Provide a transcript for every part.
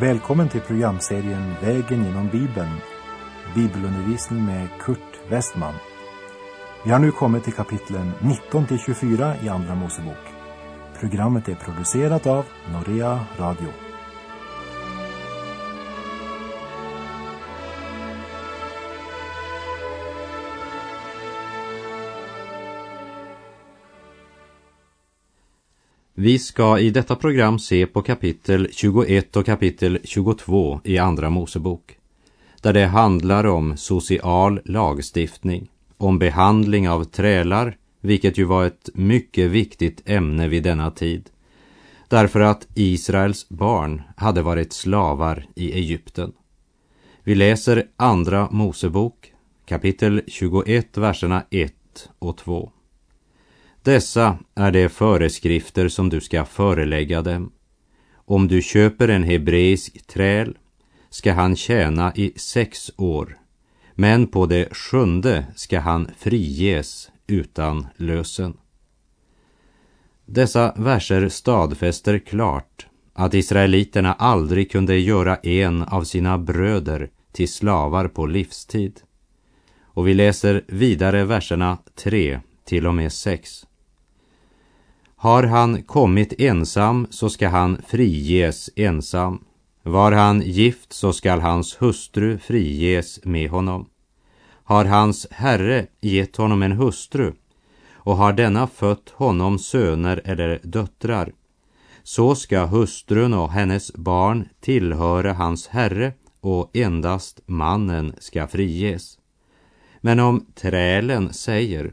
Välkommen till programserien Vägen genom Bibeln. Bibelundervisning med Kurt Westman. Vi har nu kommit till kapitlen 19 till 24 i Andra Mosebok. Programmet är producerat av Norea Radio. Vi ska i detta program se på kapitel 21 och kapitel 22 i Andra Mosebok, där det handlar om social lagstiftning, om behandling av trälar, vilket ju var ett mycket viktigt ämne vid denna tid, därför att Israels barn hade varit slavar i Egypten. Vi läser Andra Mosebok, kapitel 21, verserna 1 och 2. Dessa är de föreskrifter som du ska förelägga dem. Om du köper en hebreisk träl ska han tjäna i sex år, men på det sjunde ska han friges utan lösen. Dessa verser stadfäster klart att israeliterna aldrig kunde göra en av sina bröder till slavar på livstid. Och vi läser vidare verserna 3 till och med 6. Har han kommit ensam så ska han friges ensam. Var han gift så skall hans hustru friges med honom. Har hans herre gett honom en hustru och har denna fött honom söner eller döttrar så ska hustrun och hennes barn tillhöra hans herre och endast mannen ska friges. Men om trälen säger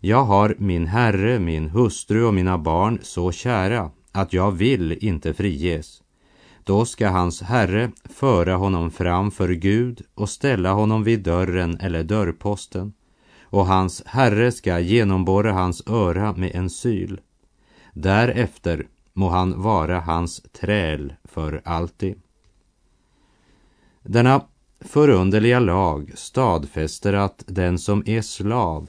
jag har min herre, min hustru och mina barn så kära att jag vill inte friges. Då ska hans herre föra honom fram för Gud och ställa honom vid dörren eller dörrposten och hans herre ska genomborra hans öra med en syl. Därefter må han vara hans träl för alltid. Denna förunderliga lag stadfäster att den som är slav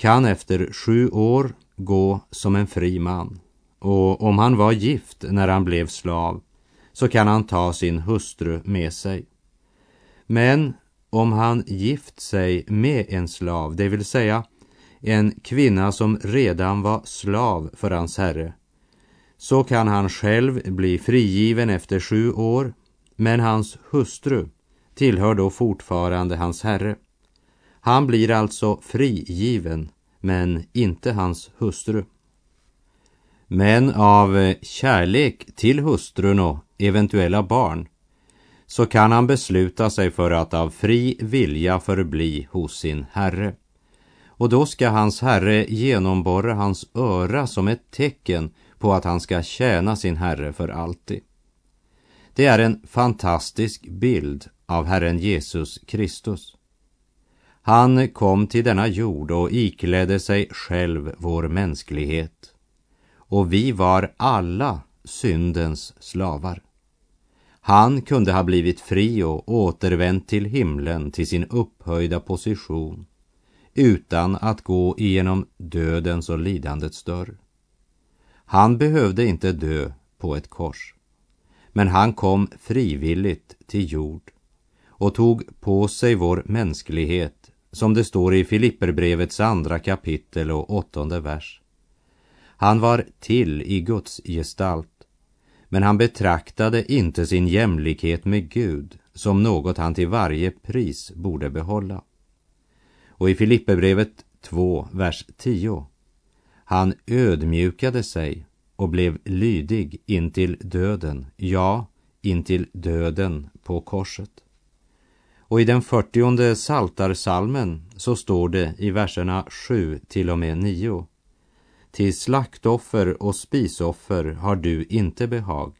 kan efter sju år gå som en fri man. Och om han var gift när han blev slav så kan han ta sin hustru med sig. Men om han gift sig med en slav, det vill säga en kvinna som redan var slav för hans herre, så kan han själv bli frigiven efter sju år, men hans hustru tillhör då fortfarande hans herre. Han blir alltså frigiven, men inte hans hustru. Men av eh, kärlek till hustrun och eventuella barn så kan han besluta sig för att av fri vilja förbli hos sin herre. Och då ska hans herre genomborra hans öra som ett tecken på att han ska tjäna sin herre för alltid. Det är en fantastisk bild av Herren Jesus Kristus. Han kom till denna jord och iklädde sig själv vår mänsklighet. Och vi var alla syndens slavar. Han kunde ha blivit fri och återvänt till himlen, till sin upphöjda position, utan att gå igenom dödens och lidandets dörr. Han behövde inte dö på ett kors, men han kom frivilligt till jord och tog på sig vår mänsklighet, som det står i Filipperbrevets andra kapitel och åttonde vers. Han var till i Guds gestalt men han betraktade inte sin jämlikhet med Gud som något han till varje pris borde behålla. Och i Filipperbrevet 2, vers 10. Han ödmjukade sig och blev lydig intill döden, ja, intill döden på korset. Och i den fyrtionde saltarsalmen så står det i verserna 7 till och med 9. Till slaktoffer och spisoffer har du inte behag.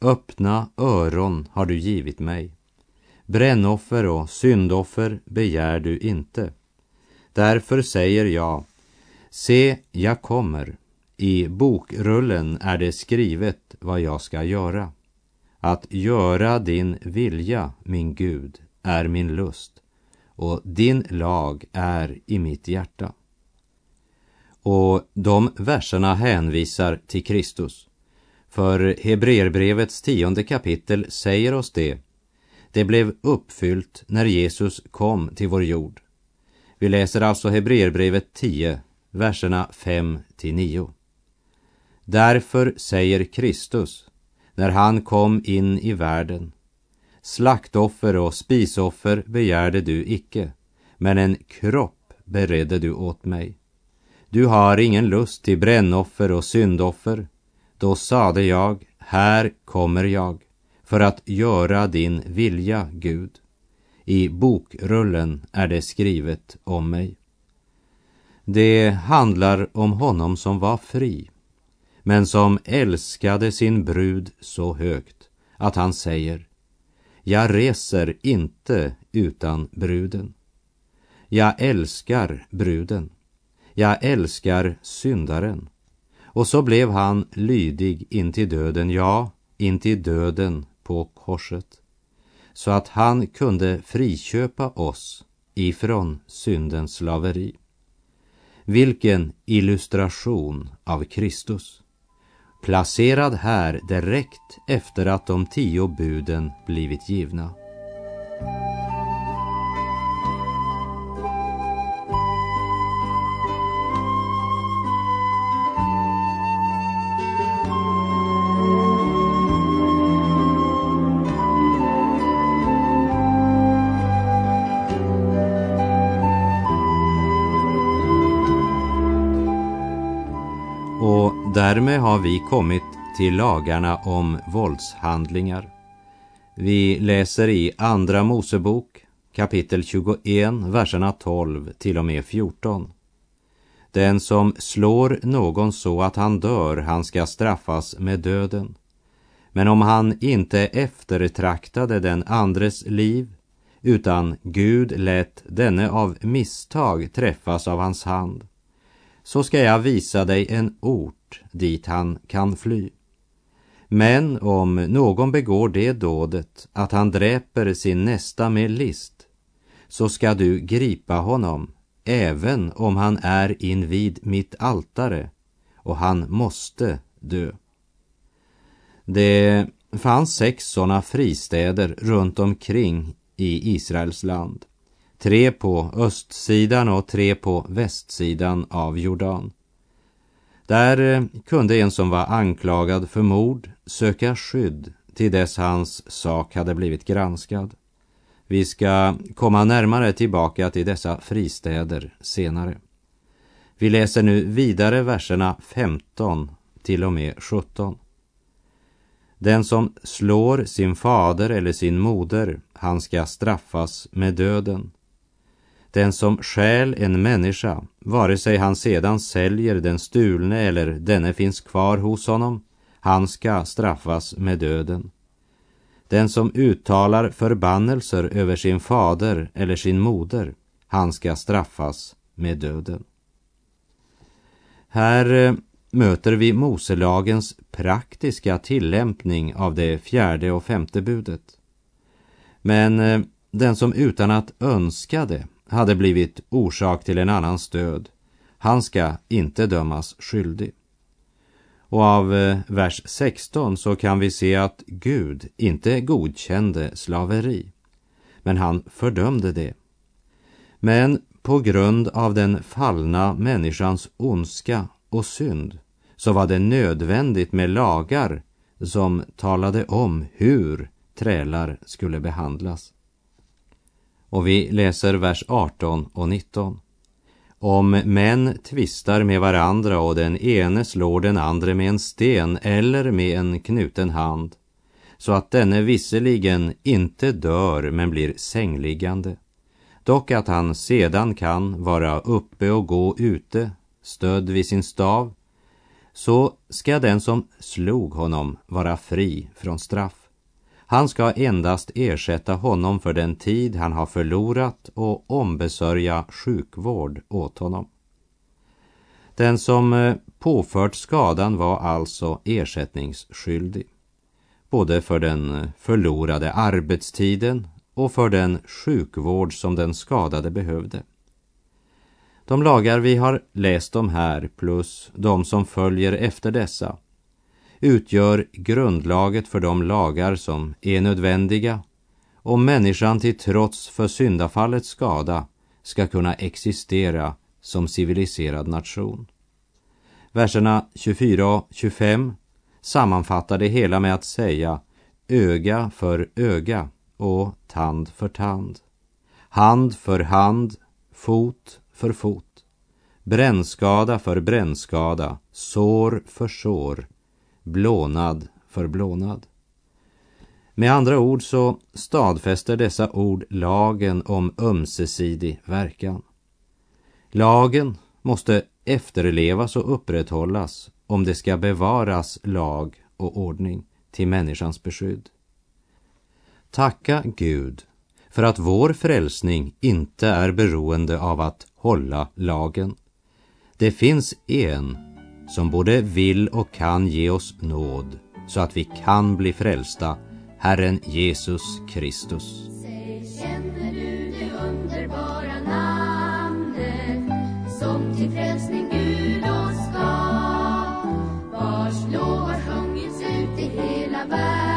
Öppna öron har du givit mig. Brännoffer och syndoffer begär du inte. Därför säger jag, se, jag kommer. I bokrullen är det skrivet vad jag ska göra. Att göra din vilja, min Gud, är min lust och din lag är i mitt hjärta. Och de verserna hänvisar till Kristus. För Hebreerbrevets tionde kapitel säger oss det. Det blev uppfyllt när Jesus kom till vår jord. Vi läser alltså Hebreerbrevet 10, verserna 5 till 9. Därför säger Kristus, när han kom in i världen, slaktoffer och spisoffer begärde du icke, men en kropp beredde du åt mig. Du har ingen lust till brännoffer och syndoffer. Då sade jag, här kommer jag, för att göra din vilja, Gud. I bokrullen är det skrivet om mig. Det handlar om honom som var fri, men som älskade sin brud så högt att han säger jag reser inte utan bruden. Jag älskar bruden. Jag älskar syndaren. Och så blev han lydig intill döden, ja, intill döden på korset. Så att han kunde friköpa oss ifrån syndens slaveri. Vilken illustration av Kristus. Placerad här direkt efter att de tio buden blivit givna. Därmed har vi kommit till lagarna om våldshandlingar. Vi läser i Andra Mosebok kapitel 21, verserna 12 till och med 14. Den som slår någon så att han dör, han ska straffas med döden. Men om han inte eftertraktade den andres liv, utan Gud lät denne av misstag träffas av hans hand, så ska jag visa dig en ort dit han kan fly. Men om någon begår det dådet att han dräper sin nästa med list, så ska du gripa honom, även om han är invid mitt altare, och han måste dö. Det fanns sex sådana fristäder runt omkring i Israels land. Tre på östsidan och tre på västsidan av Jordan. Där eh, kunde en som var anklagad för mord söka skydd till dess hans sak hade blivit granskad. Vi ska komma närmare tillbaka till dessa fristäder senare. Vi läser nu vidare verserna 15 till och med 17. Den som slår sin fader eller sin moder, han ska straffas med döden. Den som stjäl en människa, vare sig han sedan säljer den stulne eller denne finns kvar hos honom, han ska straffas med döden. Den som uttalar förbannelser över sin fader eller sin moder, han ska straffas med döden. Här eh, möter vi Moselagens praktiska tillämpning av det fjärde och femte budet. Men eh, den som utan att önska det hade blivit orsak till en annans död, han ska inte dömas skyldig. Och av eh, vers 16 så kan vi se att Gud inte godkände slaveri, men han fördömde det. Men på grund av den fallna människans ondska och synd så var det nödvändigt med lagar som talade om hur trälar skulle behandlas. Och vi läser vers 18 och 19. Om män tvistar med varandra och den ene slår den andre med en sten eller med en knuten hand, så att denne visserligen inte dör men blir sängliggande, dock att han sedan kan vara uppe och gå ute, stödd vid sin stav, så ska den som slog honom vara fri från straff. Han ska endast ersätta honom för den tid han har förlorat och ombesörja sjukvård åt honom. Den som eh, påfört skadan var alltså ersättningsskyldig, både för den eh, förlorade arbetstiden och för den sjukvård som den skadade behövde. De lagar vi har läst om här plus de som följer efter dessa utgör grundlaget för de lagar som är nödvändiga om människan till trots för syndafallets skada ska kunna existera som civiliserad nation. Verserna 24 och 25 sammanfattar det hela med att säga öga för öga och tand för tand. Hand för hand, fot för fot. Brännskada för brännskada, sår för sår, blånad för blånad. Med andra ord så stadfäster dessa ord lagen om ömsesidig verkan. Lagen måste efterlevas och upprätthållas om det ska bevaras lag och ordning till människans beskydd. Tacka Gud för att vår frälsning inte är beroende av att hålla lagen. Det finns en som både vill och kan ge oss nåd så att vi kan bli frälsta, Herren Jesus Kristus. Säg, känner du det underbara namnet som till frälsning Gud oss gav vars lov har sjungits ut i hela världen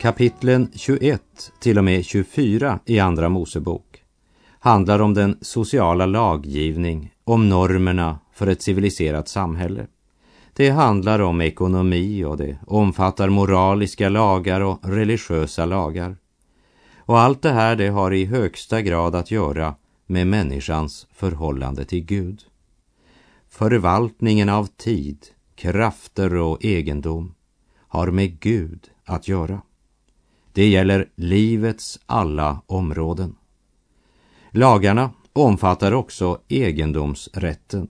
Kapitlen 21 till och med 24 i Andra Mosebok handlar om den sociala laggivning, om normerna för ett civiliserat samhälle. Det handlar om ekonomi och det omfattar moraliska lagar och religiösa lagar. Och allt det här det har i högsta grad att göra med människans förhållande till Gud. Förvaltningen av tid, krafter och egendom har med Gud att göra. Det gäller livets alla områden. Lagarna omfattar också egendomsrätten.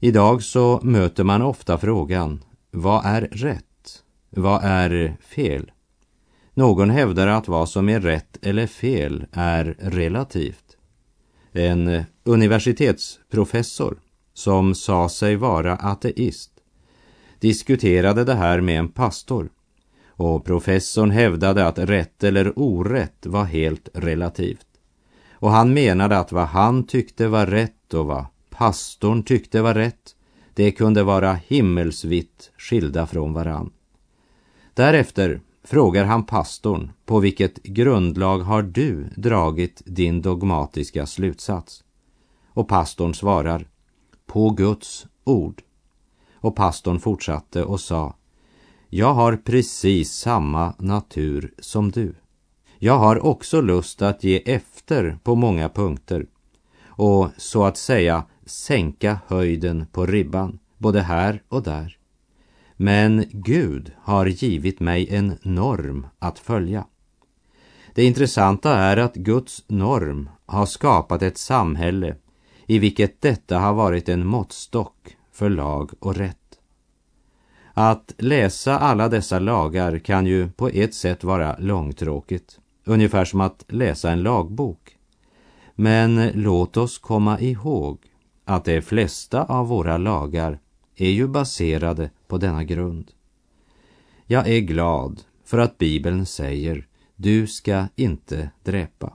Idag så möter man ofta frågan, vad är rätt? Vad är fel? Någon hävdar att vad som är rätt eller fel är relativt. En universitetsprofessor som sa sig vara ateist diskuterade det här med en pastor och professorn hävdade att rätt eller orätt var helt relativt. Och han menade att vad han tyckte var rätt och vad pastorn tyckte var rätt, det kunde vara himmelsvitt skilda från varann. Därefter frågar han pastorn på vilket grundlag har du dragit din dogmatiska slutsats? Och pastorn svarar på Guds ord. Och pastorn fortsatte och sa jag har precis samma natur som du. Jag har också lust att ge efter på många punkter och så att säga sänka höjden på ribban, både här och där. Men Gud har givit mig en norm att följa. Det intressanta är att Guds norm har skapat ett samhälle i vilket detta har varit en måttstock för lag och rätt. Att läsa alla dessa lagar kan ju på ett sätt vara långtråkigt, ungefär som att läsa en lagbok. Men låt oss komma ihåg att de flesta av våra lagar är ju baserade på denna grund. Jag är glad för att Bibeln säger du ska inte dräpa.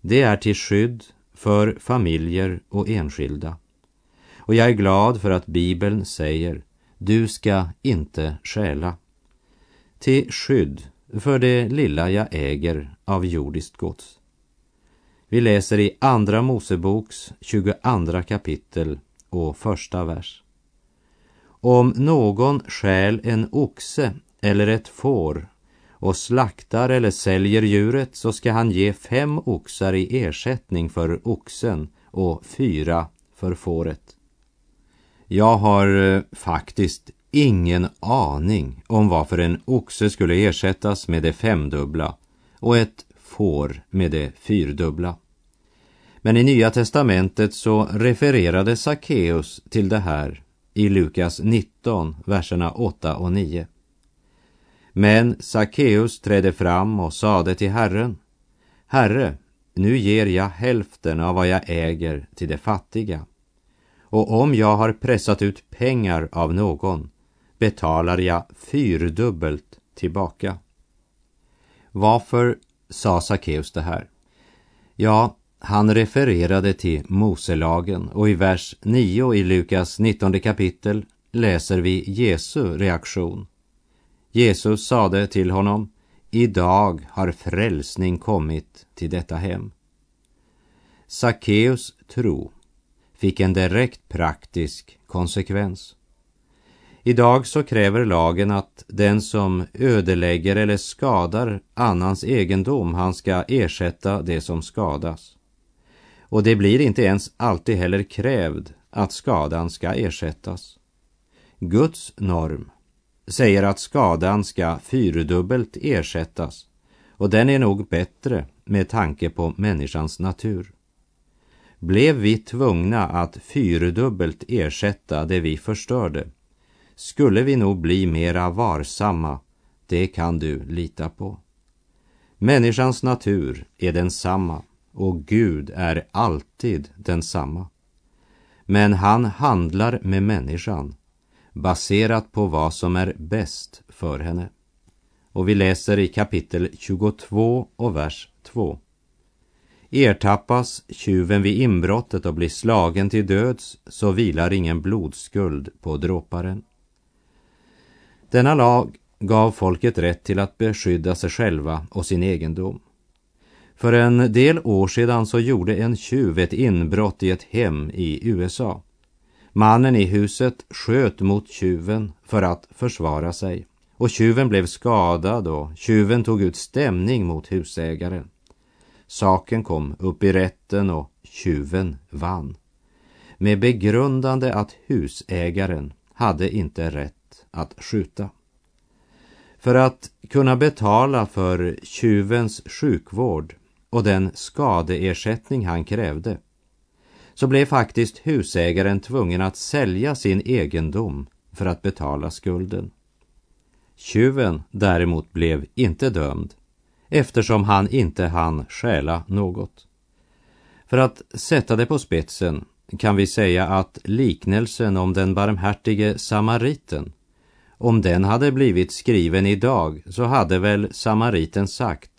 Det är till skydd för familjer och enskilda. Och jag är glad för att Bibeln säger du ska inte stjäla. Till skydd för det lilla jag äger av jordiskt gods. Vi läser i Andra Moseboks 22 kapitel och första vers. Om någon stjäl en oxe eller ett får och slaktar eller säljer djuret så ska han ge fem oxar i ersättning för oxen och fyra för fåret. Jag har eh, faktiskt ingen aning om varför en oxe skulle ersättas med det femdubbla och ett får med det fyrdubbla. Men i Nya testamentet så refererade Sackeus till det här i Lukas 19, verserna 8 och 9. Men Sackeus trädde fram och sade till Herren, Herre, nu ger jag hälften av vad jag äger till de fattiga. Och om jag har pressat ut pengar av någon betalar jag fyrdubbelt tillbaka. Varför sa Sackeus det här? Ja, han refererade till Moselagen och i vers 9 i Lukas 19 kapitel läser vi Jesu reaktion. Jesus sade till honom, idag har frälsning kommit till detta hem. Sackeus tro fick en direkt praktisk konsekvens. Idag så kräver lagen att den som ödelägger eller skadar annans egendom, han ska ersätta det som skadas. Och det blir inte ens alltid heller krävd att skadan ska ersättas. Guds norm säger att skadan ska fyrdubbelt ersättas och den är nog bättre med tanke på människans natur. Blev vi tvungna att fyrdubbelt ersätta det vi förstörde skulle vi nog bli mera varsamma, det kan du lita på. Människans natur är densamma och Gud är alltid densamma. Men han handlar med människan baserat på vad som är bäst för henne. Och vi läser i kapitel 22 och vers 2. Ertappas tjuven vid inbrottet och blir slagen till döds så vilar ingen blodskuld på dråparen. Denna lag gav folket rätt till att beskydda sig själva och sin egendom. För en del år sedan så gjorde en tjuv ett inbrott i ett hem i USA. Mannen i huset sköt mot tjuven för att försvara sig och tjuven blev skadad och tjuven tog ut stämning mot husägaren. Saken kom upp i rätten och tjuven vann. Med begrundande att husägaren hade inte rätt att skjuta. För att kunna betala för tjuvens sjukvård och den skadeersättning han krävde så blev faktiskt husägaren tvungen att sälja sin egendom för att betala skulden. Tjuven däremot blev inte dömd eftersom han inte hann stjäla något. För att sätta det på spetsen kan vi säga att liknelsen om den barmhärtige samariten, om den hade blivit skriven idag så hade väl samariten sagt,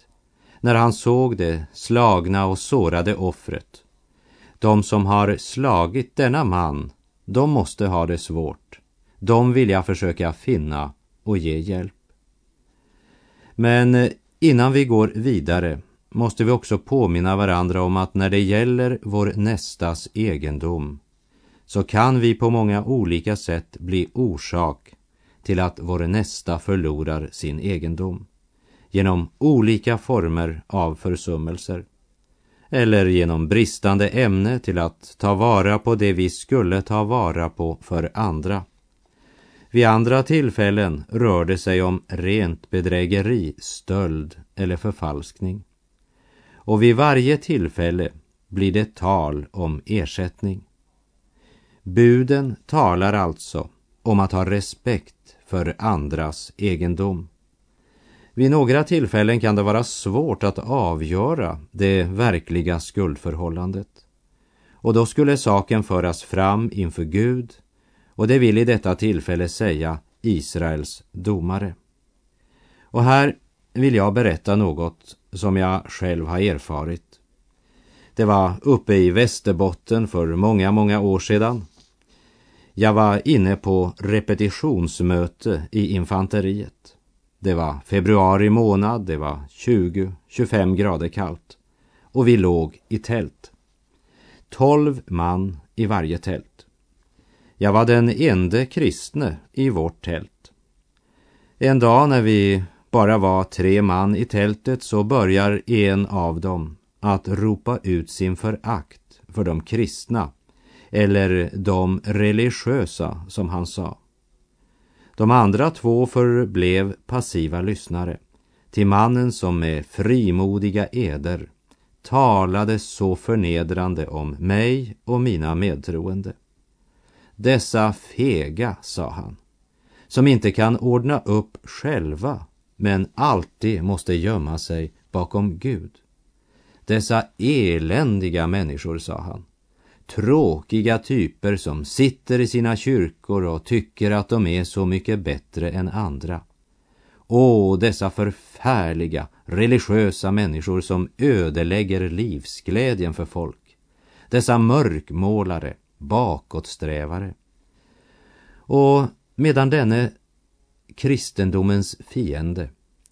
när han såg det slagna och sårade offret, de som har slagit denna man, de måste ha det svårt. De vill jag försöka finna och ge hjälp. Men innan vi går vidare måste vi också påminna varandra om att när det gäller vår nästas egendom så kan vi på många olika sätt bli orsak till att vår nästa förlorar sin egendom genom olika former av försummelser eller genom bristande ämne till att ta vara på det vi skulle ta vara på för andra. Vid andra tillfällen rör det sig om rent bedrägeri, stöld eller förfalskning. Och vid varje tillfälle blir det tal om ersättning. Buden talar alltså om att ha respekt för andras egendom. Vid några tillfällen kan det vara svårt att avgöra det verkliga skuldförhållandet. Och då skulle saken föras fram inför Gud och det vill i detta tillfälle säga Israels domare. Och här vill jag berätta något som jag själv har erfarit. Det var uppe i Västerbotten för många, många år sedan. Jag var inne på repetitionsmöte i infanteriet. Det var februari månad, det var 20-25 grader kallt. Och vi låg i tält. Tolv man i varje tält. Jag var den ende kristne i vårt tält. En dag när vi bara var tre man i tältet så börjar en av dem att ropa ut sin förakt för de kristna eller de religiösa som han sa. De andra två förblev passiva lyssnare till mannen som med frimodiga eder talade så förnedrande om mig och mina medtroende. Dessa fega, sa han, som inte kan ordna upp själva men alltid måste gömma sig bakom Gud. Dessa eländiga människor, sa han. Tråkiga typer som sitter i sina kyrkor och tycker att de är så mycket bättre än andra. Åh, dessa förfärliga religiösa människor som ödelägger livsglädjen för folk. Dessa mörkmålare, bakåtsträvare. Och medan denne kristendomens fiende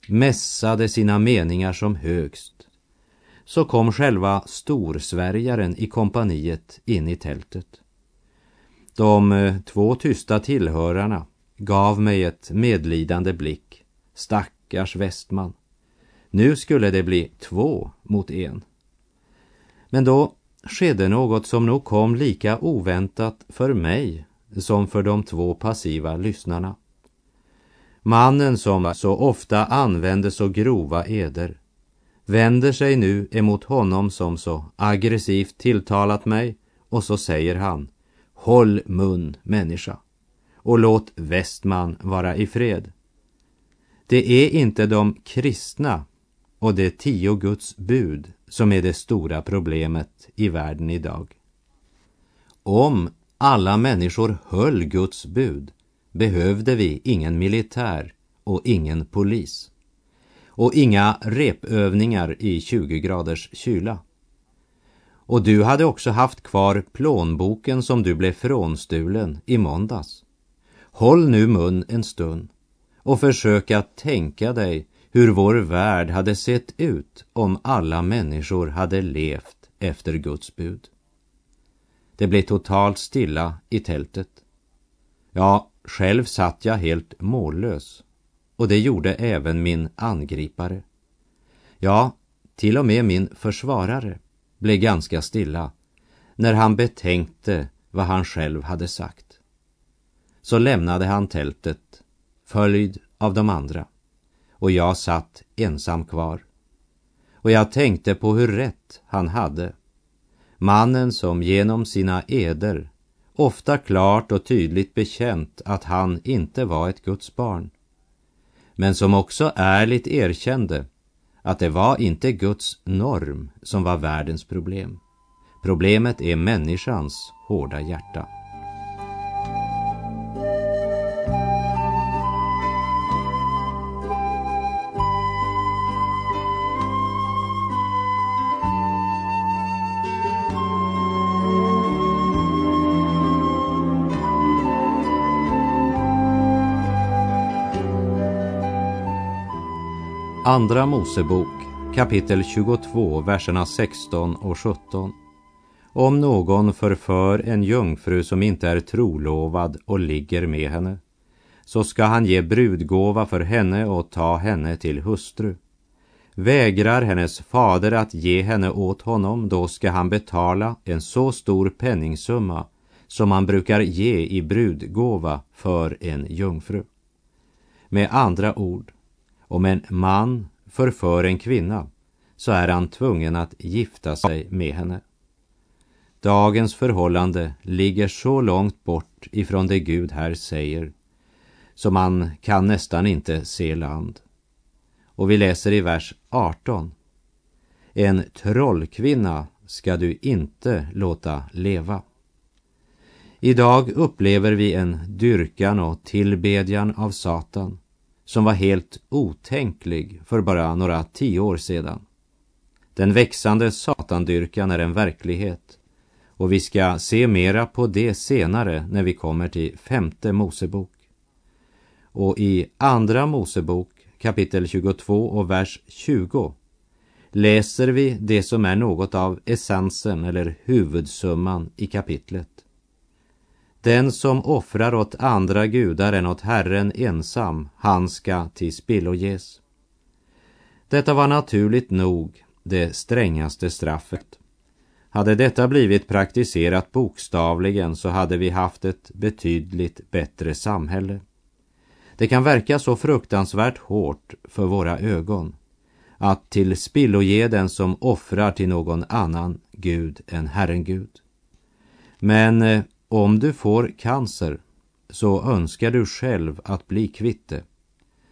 mässade sina meningar som högst så kom själva storsvärjaren i kompaniet in i tältet. De eh, två tysta tillhörarna gav mig ett medlidande blick. Stackars Westman. Nu skulle det bli två mot en. Men då skedde något som nog kom lika oväntat för mig som för de två passiva lyssnarna. Mannen som så ofta använde så grova eder vänder sig nu emot honom som så aggressivt tilltalat mig och så säger han Håll mun människa och låt Westman vara i fred. Det är inte de kristna och de tio Guds bud som är det stora problemet i världen idag. Om alla människor höll Guds bud behövde vi ingen militär och ingen polis. Och inga repövningar i 20 graders kyla. Och du hade också haft kvar plånboken som du blev frånstulen i måndags. Håll nu mun en stund och försök att tänka dig hur vår värld hade sett ut om alla människor hade levt efter Guds bud. Det blev totalt stilla i tältet. Ja, själv satt jag helt mållös och det gjorde även min angripare. Ja, till och med min försvarare blev ganska stilla när han betänkte vad han själv hade sagt. Så lämnade han tältet, följd av de andra, och jag satt ensam kvar. Och jag tänkte på hur rätt han hade. Mannen som genom sina eder ofta klart och tydligt bekänt att han inte var ett Guds barn. Men som också ärligt erkände att det var inte Guds norm som var världens problem. Problemet är människans hårda hjärta. Andra Mosebok kapitel 22, verserna 16 och 17. Om någon förför en jungfru som inte är trolovad och ligger med henne, så ska han ge brudgåva för henne och ta henne till hustru. Vägrar hennes fader att ge henne åt honom, då ska han betala en så stor penningsumma som man brukar ge i brudgåva för en jungfru. Med andra ord, om en man förför en kvinna så är han tvungen att gifta sig med henne. Dagens förhållande ligger så långt bort ifrån det Gud här säger så man kan nästan inte se land. Och vi läser i vers 18. En trollkvinna ska du inte låta leva. Idag upplever vi en dyrkan och tillbedjan av Satan som var helt otänklig för bara några tio år sedan. Den växande satandyrkan är en verklighet och vi ska se mera på det senare när vi kommer till femte Mosebok. Och i andra Mosebok kapitel 22 och vers 20 läser vi det som är något av essensen eller huvudsumman i kapitlet. Den som offrar åt andra gudar än åt Herren ensam, han ska till spillo ges. Detta var naturligt nog det strängaste straffet. Hade detta blivit praktiserat bokstavligen så hade vi haft ett betydligt bättre samhälle. Det kan verka så fruktansvärt hårt för våra ögon att till spilloge den som offrar till någon annan Gud än Herren Gud. Men eh, om du får cancer så önskar du själv att bli kvitt det.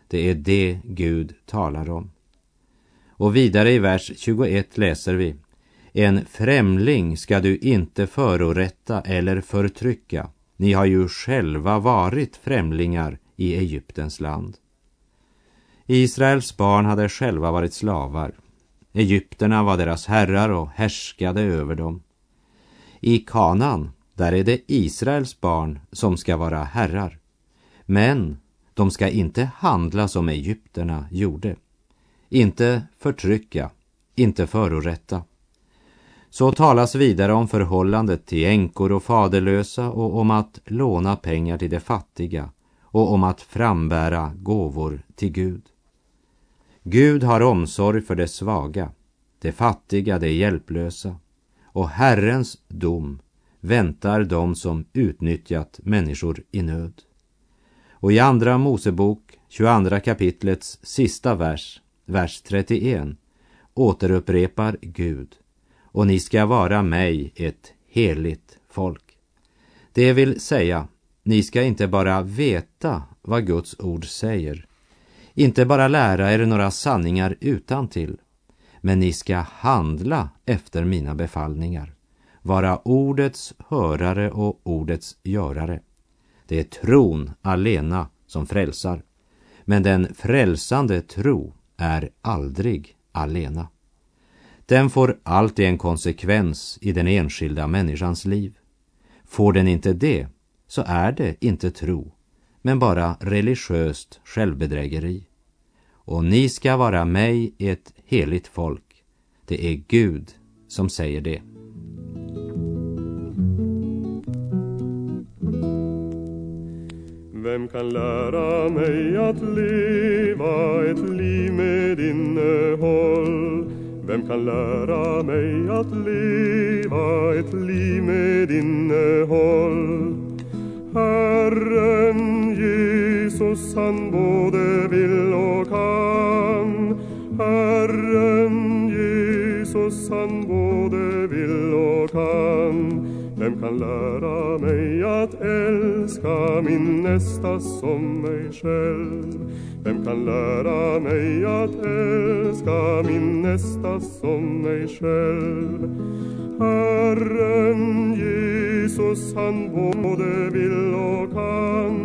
Det är det Gud talar om. Och vidare i vers 21 läser vi En främling ska du inte förorätta eller förtrycka. Ni har ju själva varit främlingar i Egyptens land. Israels barn hade själva varit slavar. Egypterna var deras herrar och härskade över dem. I Kanan, där är det Israels barn som ska vara herrar. Men de ska inte handla som egypterna gjorde. Inte förtrycka, inte förorätta. Så talas vidare om förhållandet till änkor och faderlösa och om att låna pengar till de fattiga och om att frambära gåvor till Gud. Gud har omsorg för de svaga, de fattiga, de hjälplösa och Herrens dom väntar de som utnyttjat människor i nöd. Och i Andra Mosebok, 22 kapitlets sista vers, vers 31, återupprepar Gud och ni ska vara mig ett heligt folk. Det vill säga, ni ska inte bara veta vad Guds ord säger, inte bara lära er några sanningar utan till, men ni ska handla efter mina befallningar, vara ordets hörare och ordets görare. Det är tron alena som frälsar, men den frälsande tro är aldrig alena. Den får alltid en konsekvens i den enskilda människans liv. Får den inte det, så är det inte tro, men bara religiöst självbedrägeri. Och ni ska vara mig ett heligt folk. Det är Gud som säger det. Vem kan lära mig att leva ett liv med innehåll? Vem kan lära mig att leva ett liv med innehåll? Herren Jesus, han både vill och kan. Herren Jesus, han både vill och kan. Vem kan lära mig att älska min nästa som mig själv? Vem kan lära mig att älska min nästa som mig själv? Herren Jesus, han både vill och kan.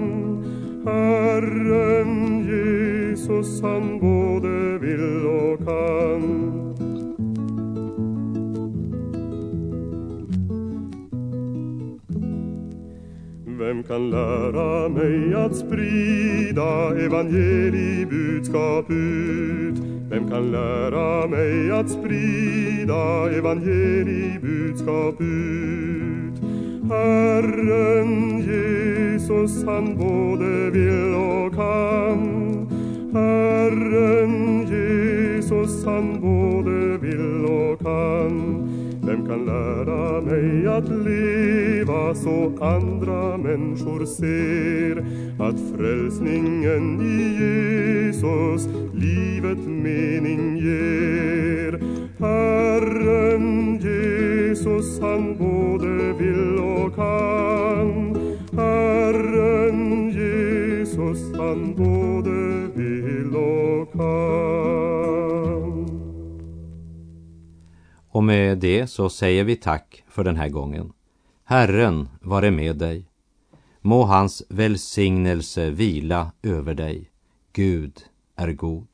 Herren Jesus, han både vill och kan. Vem kan lära mig att sprida evangeliebudskap ut? Vem kan lära mig att sprida evangeliebudskap ut? Herren Jesus, han både vill och kan. Herren Jesus, han både vill och kan. Vem kan lära mig att leva så andra människor ser att frälsningen i Jesus livet mening ger? Herren Jesus, han både vill och kan. Herren Jesus, han både vill och kan. Och med det så säger vi tack för den här gången. Herren vare med dig. Må hans välsignelse vila över dig. Gud är god.